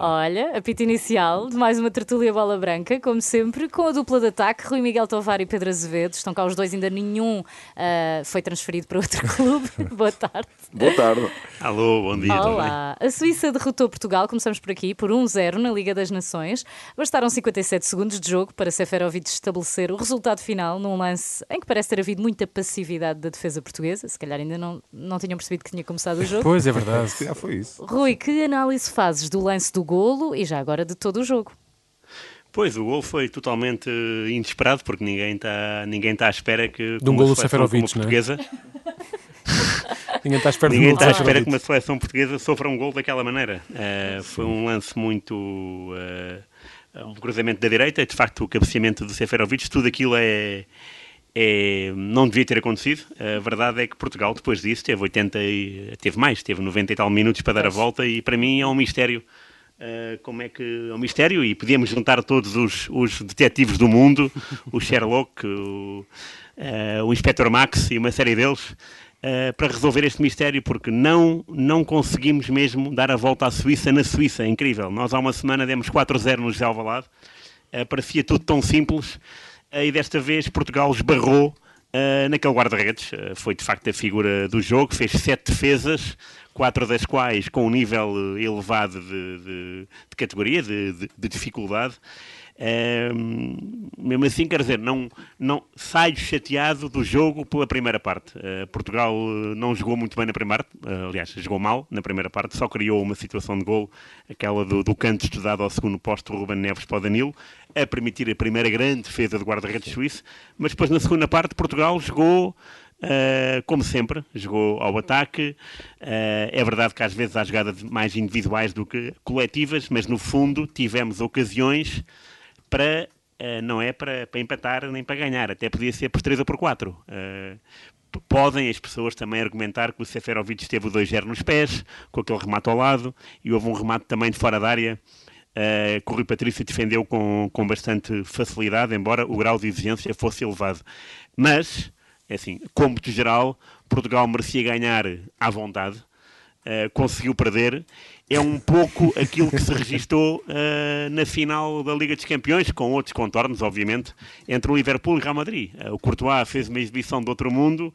Olha, apito inicial de mais uma tertúlia bola branca, como sempre, com a dupla de ataque, Rui Miguel Tovar e Pedro Azevedo. Estão cá os dois, ainda nenhum uh, foi transferido para outro clube. Boa tarde. Boa tarde. Alô, bom dia. Olá. A Suíça derrotou Portugal, começamos por aqui, por 1-0 na Liga das Nações. Bastaram 57 segundos de jogo para Seferovic estabelecer o resultado final num lance em que parece ter havido muita passividade da defesa portuguesa. Se calhar ainda não, não tinham percebido que tinha começado o jogo. Pois, é verdade. Já foi isso. Rui, que análise fazes do lance do golo e já agora de todo o jogo? Pois, o gol foi totalmente inesperado, porque ninguém está ninguém tá à espera que. De um golo Seferovic, não é? portuguesa. ninguém está à espera, ninguém está à espera que uma seleção portuguesa sofra um gol daquela maneira. Uh, foi um lance muito. Uh, um cruzamento da direita, de facto, o cabeceamento do Seferovic, tudo aquilo é. É, não devia ter acontecido. A verdade é que Portugal, depois disso, teve 80 e, teve mais, teve 90 e tal minutos para dar a volta e para mim é um mistério Uh, como é que é um mistério e podíamos juntar todos os, os detetives do mundo, o Sherlock, o, uh, o Inspector Max e uma série deles, uh, para resolver este mistério, porque não, não conseguimos mesmo dar a volta à Suíça na Suíça. É incrível. Nós há uma semana demos 4-0 no José Alvalade, parecia tudo tão simples, e desta vez Portugal esbarrou naquele guarda-redes. foi de facto a figura do jogo, fez sete defesas, quatro das quais com um nível eh, elevado de, de, de categoria, de, de dificuldade. Um, mesmo assim, quer dizer, não, não saio chateado do jogo pela primeira parte. Uh, Portugal eh, não jogou muito bem na primeira parte, uh, aliás, jogou mal na primeira parte, só criou uma situação de gol, aquela do, do canto estudado ao segundo posto do Ruben Neves para o Danilo, a permitir a primeira grande defesa do guarda-redes suíço, mas depois na segunda parte Portugal jogou Uh, como sempre, jogou ao ataque. Uh, é verdade que às vezes há jogadas mais individuais do que coletivas, mas no fundo tivemos ocasiões para, uh, não é para, para, empatar nem para ganhar, até podia ser por 3 ou por 4. podem as pessoas também argumentar que o Seferovic esteve o 2-0 nos pés, com aquele remate ao lado, e houve um remate também de fora da área. Uh, que o Rui Patrício defendeu com, com bastante facilidade, embora o grau de exigência fosse elevado. Mas é assim, de geral, Portugal merecia ganhar à vontade, uh, conseguiu perder. É um pouco aquilo que se registou uh, na final da Liga dos Campeões, com outros contornos, obviamente, entre o Liverpool e o Real Madrid. Uh, o Courtois fez uma exibição de outro mundo,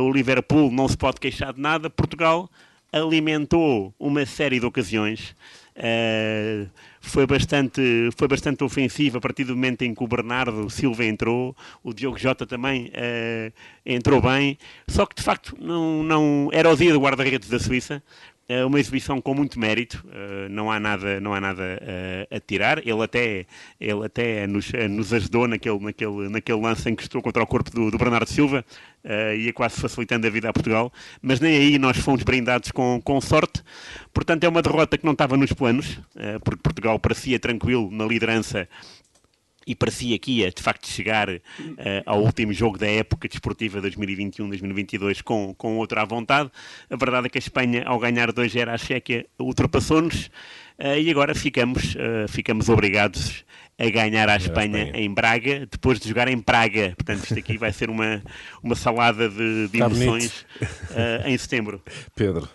o Liverpool não se pode queixar de nada, Portugal alimentou uma série de ocasiões. Uh, foi bastante, foi bastante ofensivo a partir do momento em que o Bernardo Silva entrou, o Diogo Jota também uh, entrou bem, só que de facto não, não era o dia do guarda-redes da Suíça, é uma exibição com muito mérito, uh, não há nada, não há nada uh, a tirar. Ele até, ele até nos, uh, nos ajudou naquele, naquele, naquele lance em que estou contra o corpo do, do Bernardo Silva, uh, ia quase facilitando a vida a Portugal, mas nem aí nós fomos brindados com, com sorte. Portanto, é uma derrota que não estava nos planos, porque Portugal parecia tranquilo na liderança e parecia que ia de facto chegar uh, ao último jogo da época desportiva 2021-2022 com, com outra à vontade. A verdade é que a Espanha, ao ganhar 2-0 à Chequia, ultrapassou-nos uh, e agora ficamos, uh, ficamos obrigados a ganhar à Espanha, Espanha, em Braga, depois de jogar em Praga. Portanto, isto aqui vai ser uma, uma salada de, de emoções em setembro. Pedro,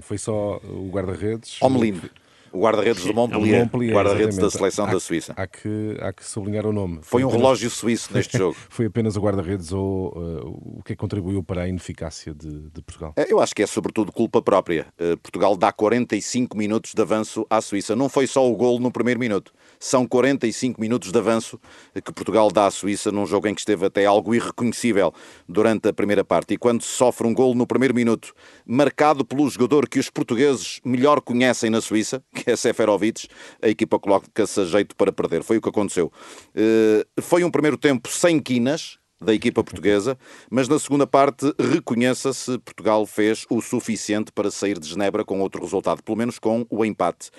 foi só o guarda-redes? Omelino. O guarda-redes do Montpellier, Montpellier guarda-redes da seleção há, da Suíça. Há que, há que sublinhar o nome. Foi, foi um apenas... relógio suíço neste jogo. foi apenas o guarda-redes ou uh, o que é contribuiu para a ineficácia de, de, Portugal? É, eu acho que é sobretudo culpa própria. Uh, Portugal dá 45 minutos de avanço à Suíça. Não foi só o gol no primeiro minuto. São 45 minutos de avanço que Portugal dá à Suíça num jogo em que esteve até algo irreconhecível durante a primeira parte. E quando sofre um gol no primeiro minuto, marcado pelo jogador que os portugueses melhor conhecem na Suíça, que é Seferovic, a equipa coloca-se a jeito para perder. Foi o que aconteceu. Eh, foi um primeiro tempo sem quinas, da equipa portuguesa, mas na segunda parte reconheça-se Portugal fez o suficiente para sair de Genebra com outro resultado, pelo menos com o empate.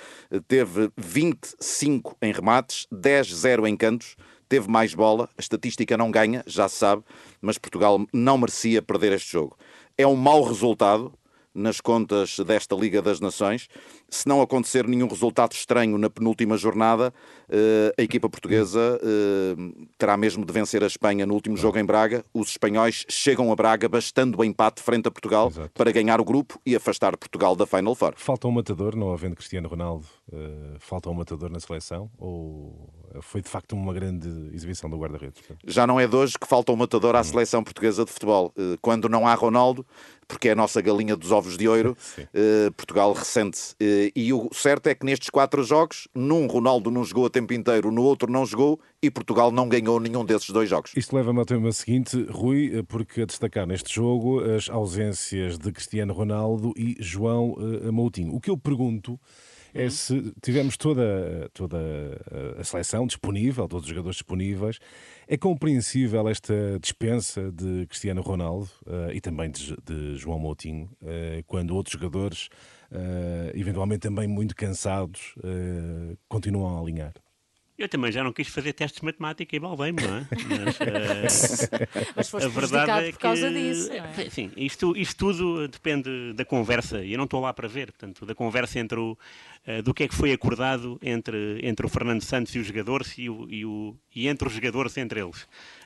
Teve 25 em remates, 10-0 em cantos, teve mais bola, a estatística não ganha, já se sabe, mas Portugal não merecia perder este jogo. É um mau resultado, nas contas desta Liga das Nações. Se não acontecer nenhum resultado estranho na penúltima jornada, a equipa portuguesa terá mesmo de vencer a Espanha no último jogo em Braga. Os espanhóis chegam a Braga bastando o empate frente a Portugal Exato. para ganhar o grupo e afastar Portugal da Final Four. Falta um matador, não havendo Cristiano Ronaldo, falta um matador na seleção? Ou foi de facto uma grande exibição do guarda-redes? Já não é de hoje que falta um matador à hum. seleção portuguesa de futebol. Quando não há Ronaldo, porque é a nossa galinha dos ovos de ouro, Portugal recente. Uh, e o certo é que nestes quatro jogos, num Ronaldo não jogou a tempo inteiro, no outro não jogou e Portugal não ganhou nenhum desses dois jogos. Isto leva-me ao tema seguinte, Rui, eh, porque a destacar neste jogo as ausências de Cristiano Ronaldo e João uh, Moutinho. O que eu pergunto é se tivemos toda, toda a seleção disponível, todos os jogadores disponíveis, é compreensível esta dispensa de Cristiano Ronaldo uh, e também de, de João Moutinho, uh, quando outros jogadores, uh, eventualmente também muito cansados, continuam a alinhar? Eu também já não quis fazer testes de matemática e balbei-me, não é? Mas, uh, Mas foste a verdade é por causa disso. É? Isto, isto tudo depende da conversa, e eu não estou lá para ver, portanto, da conversa entre o, uh, do que é que foi acordado entre, entre o Fernando Santos e os jogadores e, o, e, o, e entre os jogadores entre eles.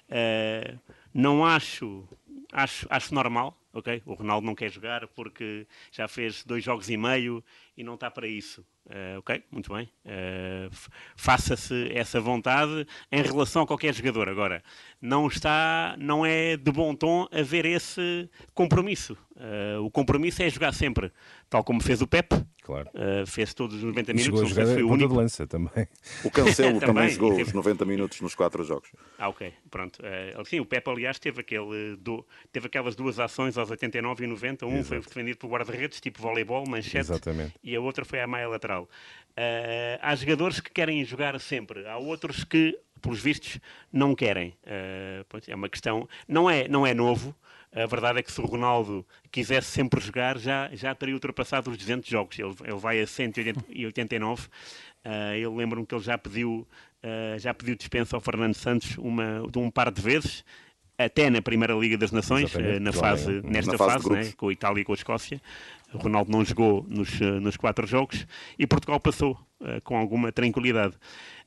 Uh, não acho, acho, acho normal, ok? O Ronaldo não quer jogar porque já fez dois jogos e meio e não está para isso. Uh, ok, muito bem. Uh, Faça-se essa vontade em relação a qualquer jogador. Agora, não está, não é de bom tom haver esse compromisso. Uh, o compromisso é jogar sempre, tal como fez o Pep. Claro. fez todos os 90 minutos. Chegou a jogar foi o único. de lança também. O Cancelo também, também jogou os 90 minutos nos quatro jogos. Ah, ok, pronto. sim, o Pep, aliás, teve, aquele do, teve aquelas duas ações aos 89 e 90. Um Exato. foi defendido por guarda-redes, tipo voleibol, manchete, Exatamente. e a outra foi a maia lateral. Uh, há jogadores que querem jogar sempre, há outros que, pelos vistos, não querem. Uh, é uma questão. Não é, não é novo. A verdade é que se o Ronaldo quisesse sempre jogar, já, já teria ultrapassado os 200 jogos. Ele, ele vai a 189. Uh, eh, eu lembro-me que ele já pediu, uh, já pediu dispensa ao Fernando Santos uma, de um par de vezes até na Primeira Liga das Nações, na fase, nesta na fase, fase né, com a Itália e com a Escócia. O Ronaldo não jogou nos, eh, nos quatro jogos e Portugal passou uh, com alguma tranquilidade.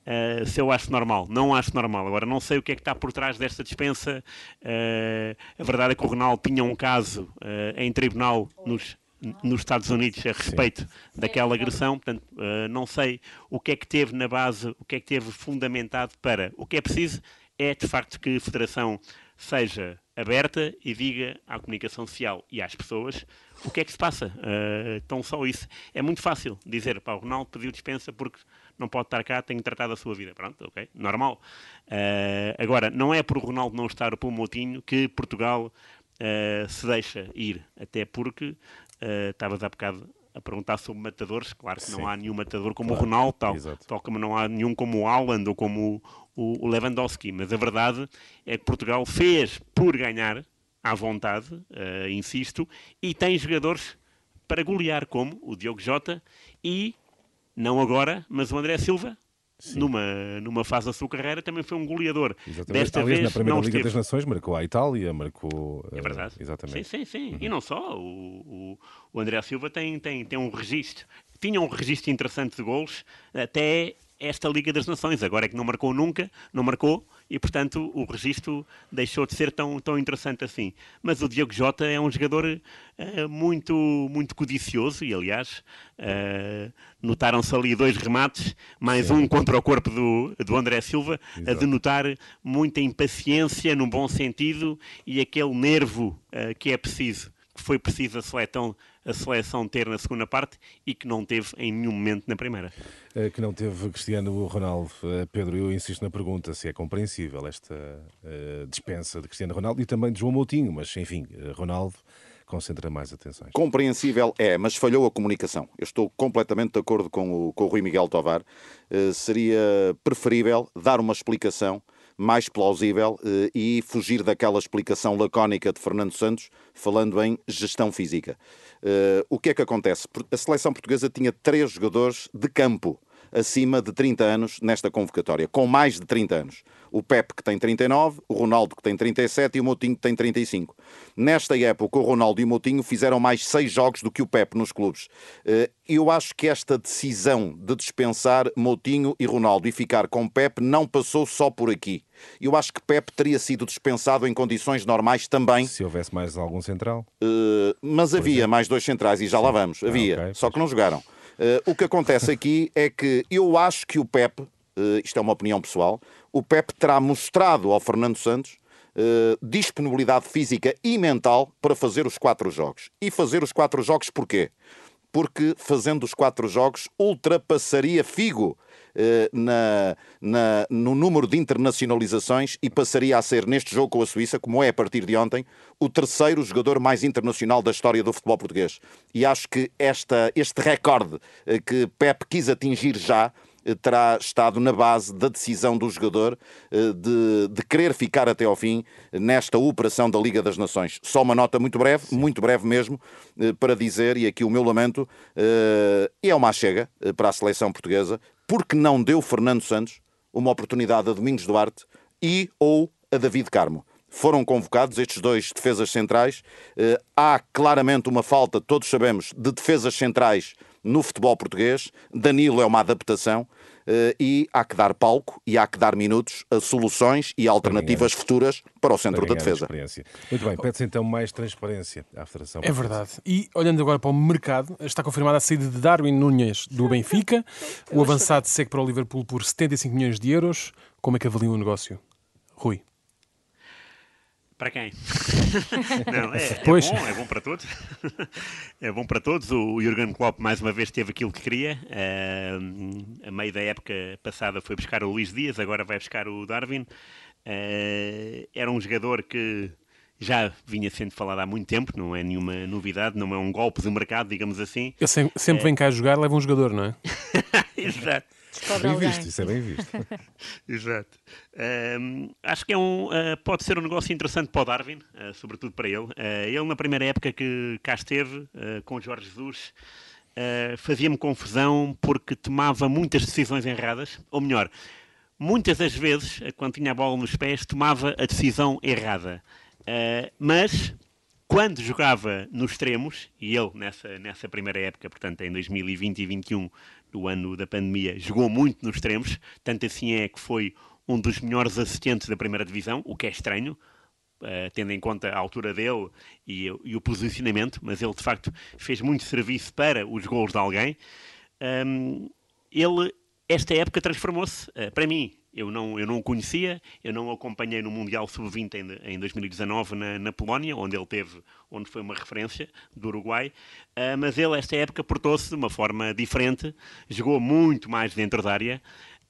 Uh, se eu acho normal, não acho normal. Agora, não sei o que é que está por trás desta dispensa. Uh, a verdade é que o Ronaldo tinha um caso em tribunal nos, nos Estados Unidos a respeito Sim. daquela agressão, portanto, não sei o que é que teve na base, o que é que teve fundamentado para. O que é preciso é, de facto, que a Federação seja aberta e diga à comunicação social e às pessoas o que é que se passa. Uh, então, só isso. É muito fácil dizer, para o Ronaldo pediu dispensa porque não pode estar cá, tem que tratar da sua vida. Pronto, ok, normal. Uh, agora, não é por o Ronaldo não estar para o Moutinho que Portugal uh, se deixa ir, até porque estavas há bocado a perguntar sobre matadores, claro que Sim. não há nenhum matador como claro. o Ronaldo, tal, tal como não há nenhum como o Haaland ou como o, o Lewandowski, mas a verdade é que Portugal fez por ganhar à vontade, uh, insisto, e tem jogadores para golear, como o Diogo Jota e, não agora, mas o André Silva, numa, numa fase da sua carreira, também foi um goleador. Exatamente. Desta vez, na Primeira Liga esteve... das Nações marcou a Itália, marcou... É verdade. Uh, exatamente. Sim, sim, sim. Uhum. E não só, o, o, o André Silva tem, tem, tem um registro, tinha um registro interessante de gols, até esta Liga das Nações. Agora é que não marcou nunca, não marcou, e portanto o registro deixou de ser tão, tão interessante assim. Mas o Diogo Jota é um jogador uh, muito, muito codicioso, e aliás, uh, notaram-se ali dois remates, mais Sim. um contra o corpo do, do André Silva, Exato. a denotar muita impaciência, no bom sentido, e aquele nervo uh, que é preciso que foi preciso a seleção, a seleção ter na segunda parte e que não teve em nenhum momento na primeira. Eh, que não teve Cristiano Ronaldo. Eh, Pedro, eu insisto na pergunta se é compreensível esta uh, dispensa de Cristiano Ronaldo e também de João Moutinho, mas enfim, Ronaldo concentra mais atenções. Compreensível é, mas falhou a comunicação. Eu estou completamente de acordo com o, com o Rui Miguel Tovar. Uh, seria preferível dar uma explicação mais plausível eh, e fugir daquela explicação lacónica de Fernando Santos, falando em gestão física. Eh, o que é que acontece? A seleção portuguesa tinha três jogadores de campo acima de 30 anos nesta convocatória, com mais de 30 anos. O Pepe que tem 39, o Ronaldo que tem 37 e o Moutinho que tem 35. Nesta época, o Ronaldo e o Moutinho fizeram mais seis jogos do que o Pepe nos clubes. Eh, eu acho que esta decisão de dispensar Moutinho e Ronaldo e ficar com Pepe não passou só por aqui. Eu acho que Pepe teria sido dispensado em condições normais também. Se houvesse mais algum central? Uh, mas havia mais dois centrais e já Sim. lá vamos. Havia, ah, okay. só que não jogaram. Uh, o que acontece aqui é que eu acho que o Pepe, uh, isto é uma opinião pessoal, o Pepe terá mostrado ao Fernando Santos disponibilidade física e mental para fazer os quatro jogos. E fazer os quatro jogos porquê? Porque fazendo os quatro jogos ultrapassaria Figo eh, na, na, no número de internacionalizações e passaria a ser, neste jogo com a Suíça, como é a partir de ontem, o terceiro jogador mais internacional da história do futebol português. E acho que esta, este recorde eh, que Pep quis atingir já terá estado na base da decisão do jogador de, de, querer ficar até ao fim nesta operação da Liga das Nações. Só uma nota muito breve, Sim. muito breve mesmo, para dizer, e aqui o meu lamento, é uma chega para a seleção portuguesa, porque não deu Fernando Santos uma oportunidade a Domingos Duarte e ou a David Carmo. Foram convocados estes dois defesas centrais. Eh, há claramente uma falta, todos sabemos, de defesas centrais no futebol português. Danilo é uma adaptação. Uh, e há que dar palco e há que dar minutos a soluções e alternativas futuras para o centro da defesa. Muito bem, pede-se então mais transparência à Federação. É verdade. E olhando agora para o mercado, está confirmada a saída de Darwin Nunes do Benfica. O avançado segue para o Liverpool por 75 milhões de euros. Como é que avalia o negócio? Rui. Para quem? Não, é, é, bom, é bom para todos. é bom para todos. O Jurgen Klopp mais uma vez teve aquilo que queria. Uh, a meio da época passada foi buscar o Luís Dias, agora vai buscar o Darwin. Uh, era um jogador que já vinha sendo falado há muito tempo, não é nenhuma novidade, não é um golpe do mercado, digamos assim. Ele sempre, sempre uh, vem cá jogar, leva um jogador, não é? Exato. Descobre bem alguém. visto, isso é bem visto. Exato. Um, acho que é um, uh, pode ser um negócio interessante para o Darwin, uh, sobretudo para ele. Uh, ele, na primeira época que cá esteve, com o Jorge Jesus, fazia-me confusão porque tomava muitas decisões erradas, ou melhor, muitas das vezes, quando tinha a bola nos pés, tomava a decisão errada. mas quando jogava nos extremos, e ele nessa, nessa primeira época, portanto em 2020 e 2021, do ano da pandemia, jogou muito nos extremos, tanto assim é que foi um dos melhores assistentes da primeira divisão, o que é estranho, uh, tendo em conta a altura dele e, e, o posicionamento, mas ele de facto fez muito serviço para os gols de alguém. Um, ele, esta época, transformou-se, uh, para mim, eu não, eu não o conhecia, eu não o acompanhei no Mundial Sub-20 em, em 2019 na, na, Polónia, onde ele teve, onde foi uma referência do Uruguai, uh, mas ele, esta época, portou-se de uma forma diferente, jogou muito mais dentro da área,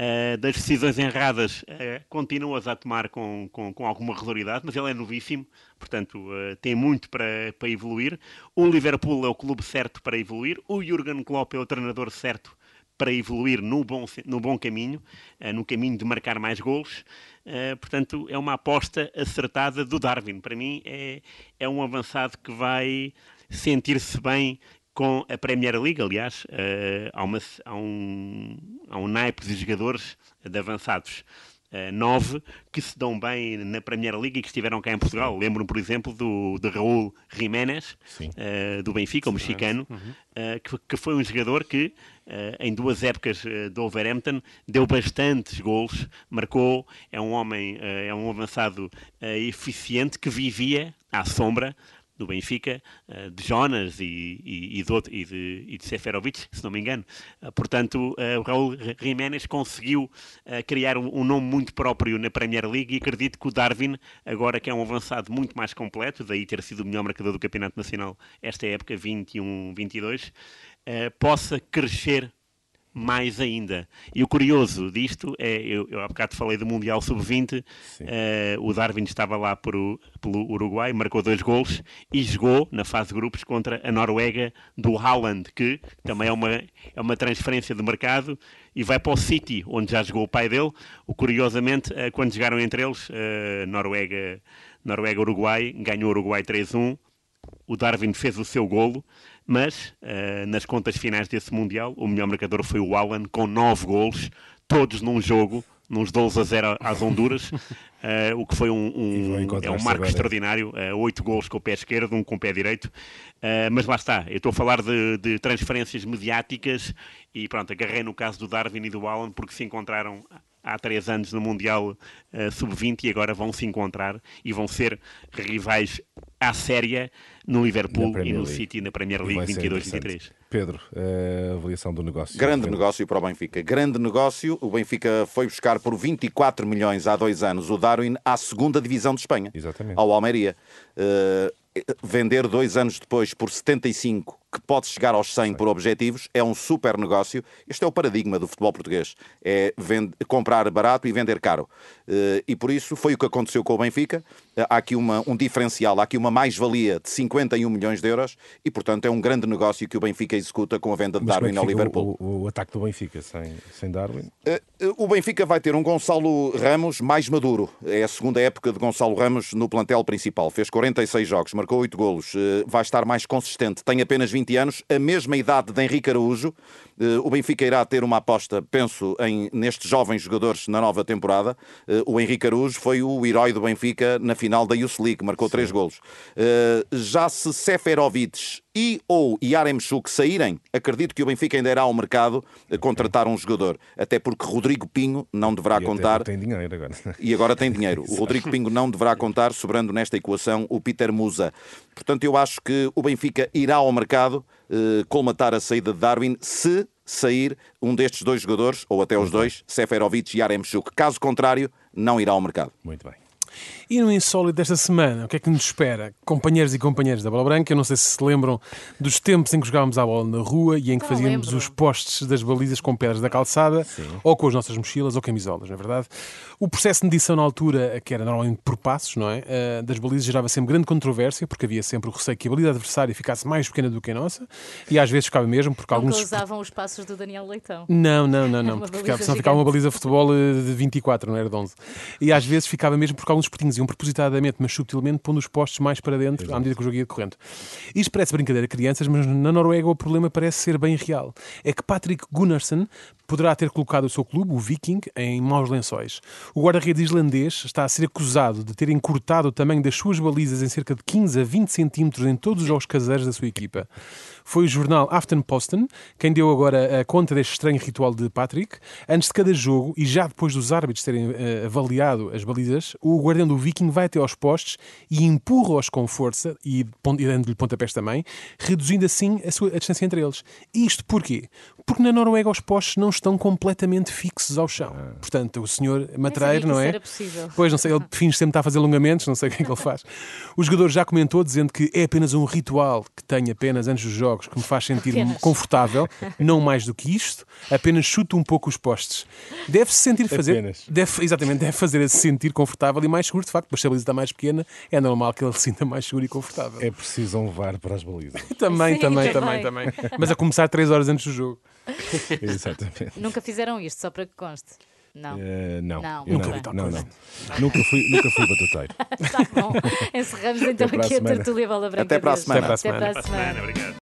uh, das decisões erradas uh, continua a tomar com, com, com, alguma regularidade, mas ele é novíssimo, portanto uh, tem muito para, para evoluir. O Liverpool é o clube certo para evoluir, o Jurgen Klopp é o treinador certo para evoluir no bom, no bom caminho, uh, no caminho de marcar mais gols. Uh, portanto, é uma aposta acertada do Darwin. Para mim, é, é um avançado que vai sentir-se bem com a Premier League. Aliás, uh, há, uma, há, um, há um naipe de jogadores de avançados nove que se dão bem na Premier League e que estiveram cá em Portugal. Lembro-me, por exemplo, do, de Raul Jiménez, uh, do Benfica, o mexicano, uhum. uh, que, que, foi um jogador que, em duas épocas do Wolverhampton, deu bastantes gols, marcou, é um homem, é um avançado eficiente que vivia à sombra do Benfica, eh, de Jonas e, e, e, de, e, de, e de Seferovic, se não me engano. Eh, portanto, eh, o Raul Jiménez conseguiu criar um, nome muito próprio na Premier League e acredito que o Darwin, agora que é um avançado muito mais completo, daí ter sido o melhor marcador do Campeonato Nacional esta época, 21-22, possa crescer mais ainda. E o curioso disto é, eu, eu há bocado falei do Mundial Sub-20, uh, o Darwin estava lá por, pelo Uruguai, marcou dois gols e jogou na fase de grupos contra a Noruega do Haaland, que também é uma, é uma transferência de mercado e vai para o City, onde já jogou o pai dele. O, curiosamente, uh, quando jogaram entre eles, uh, Noruega, Noruega-Uruguai, ganhou o Uruguai 3-1, o Darwin fez o seu golo, mas uh, nas contas finais desse Mundial, o melhor marcador foi o Alan, com 9 golos, todos num jogo, nos 12 a 0 às Honduras, uh, o que foi um, um é um marco extraordinário. Uh, 8 gols com o pé esquerdo, um com o pé direito. Uh, mas lá está, eu estou a falar de, de, transferências mediáticas e pronto, agarrei no caso do Darwin e do Alan porque se encontraram há três anos no Mundial uh, Sub-20 e agora vão se encontrar e vão ser rivais à séria no Liverpool e no League. City na Premier League 22-23. Pedro, a avaliação do negócio. Grande negócio para o Benfica. Grande negócio. O Benfica foi buscar por 24 milhões há dois anos o Darwin à segunda divisão de Espanha. Exatamente. Ao Almeria. Uh, vender dois anos depois por 75 que pode chegar aos 100 por objetivos, é um super negócio. Este é o paradigma do futebol português. É vende, comprar barato e vender caro. Uh, e por isso foi o que aconteceu com o Benfica. Uh, há aqui uma, um diferencial, há aqui uma mais-valia de 51 milhões de euros e, portanto, é um grande negócio que o Benfica executa com a venda de Mas Darwin é ao Liverpool. O, o, ataque do Benfica sem, sem Darwin? Uh, o Benfica vai ter um Gonçalo Ramos mais maduro. É a segunda época de Gonçalo Ramos no plantel principal. Fez 46 jogos, marcou 8 golos, vai estar mais consistente. Tem apenas 20 anos, a mesma idade de Henrique Araújo. Eh, o Benfica irá ter uma aposta, penso, em, nestes jovens jogadores na nova temporada. Eh, o Henrique Araújo foi o herói do Benfica na final da Youth League, marcou Sim. três golos. Eh, já se Seferovic e ou Yaremchuk saírem, acredito que o Benfica ainda irá ao mercado contratar um jogador. Até porque Rodrigo Pinho não deverá e contar. Tem dinheiro agora. E agora tem dinheiro. O Rodrigo Pinho não deverá contar, sobrando nesta equação o Peter Musa. Portanto, eu acho que o Benfica irá ao mercado eh, colmatar a saída de Darwin se sair um destes dois jogadores, ou até os dois, Seferovic e Aremchuk. Caso contrário, não irá ao mercado. Muito bem. E no insólito desta semana, o que é que nos espera? Companheiros e companheiras da Bola Branca, eu não sei se se lembram dos tempos em que jogávamos a bola na rua e em que fazíamos lembro. os postes das balizas com pedras da calçada Sim. ou com as nossas mochilas ou camisolas, não é verdade? O processo de medição na altura, que era normalmente por passos, não é? Uh, das balizas gerava sempre grande controvérsia, porque havia sempre o receio que a baliza adversária ficasse mais pequena do que a nossa e às vezes ficava mesmo, porque Nunca alguns. usavam os passos do Daniel Leitão. Não, não, não, não, porque ficava, senão ficava uma baliza de futebol eh, de 24, não era de 11. E às vezes ficava mesmo porque alguns portinhos iam propositadamente, mas subtilmente, pondo os postos mais para dentro Exato. à medida que o jogo ia correndo. Isto parece brincadeira a crianças, mas na Noruega o problema parece ser bem real. É que Patrick Gunnarsson poderá ter colocado o seu clube, o Viking, em maus lençóis. O guarda-redes islandês está a ser acusado de ter encurtado o tamanho das suas balizas em cerca de 15 a 20 centímetros em todos os jogos caseiros da sua equipa. Foi o jornal Aftenposten quem deu agora a conta deste estranho ritual de Patrick. Antes de cada jogo e já depois dos árbitros terem uh, avaliado as balizas, o guardião do Viking vai até aos postes e empurra-os com força e, e dando-lhe pontapés também, reduzindo assim a, sua, a distância entre eles. Isto porquê? Porque na Noruega os postes não estão completamente fixos ao chão. Ah. Portanto, o senhor matreiro, não é? Era possível. Pois, não sei, ele finge sempre estar a fazer alongamentos, não sei o que é que ele faz. O jogador já comentou dizendo que é apenas um ritual que tem apenas antes dos jogos que me faz sentir confortável, não mais do que isto, apenas chuto um pouco os postes. Deve-se sentir fazer. Deve, exatamente, deve fazer-se sentir confortável e mais seguro, de facto, porque se a baliza está mais pequena, é normal que ele se sinta mais seguro e confortável. É preciso um VAR para as balizas. também, Sim, também, também, também. Mas a começar 3 horas antes do jogo. Exatamente. Nunca fizeram isto, só para que conste. Não. Uh, não. Não, nunca não, não, não. nunca fui, nunca fui batuteiro. Está bom. Encerramos então aqui a tertulia Bola Branca. Até para a semana. Até para a semana. Até para a semana. Obrigado.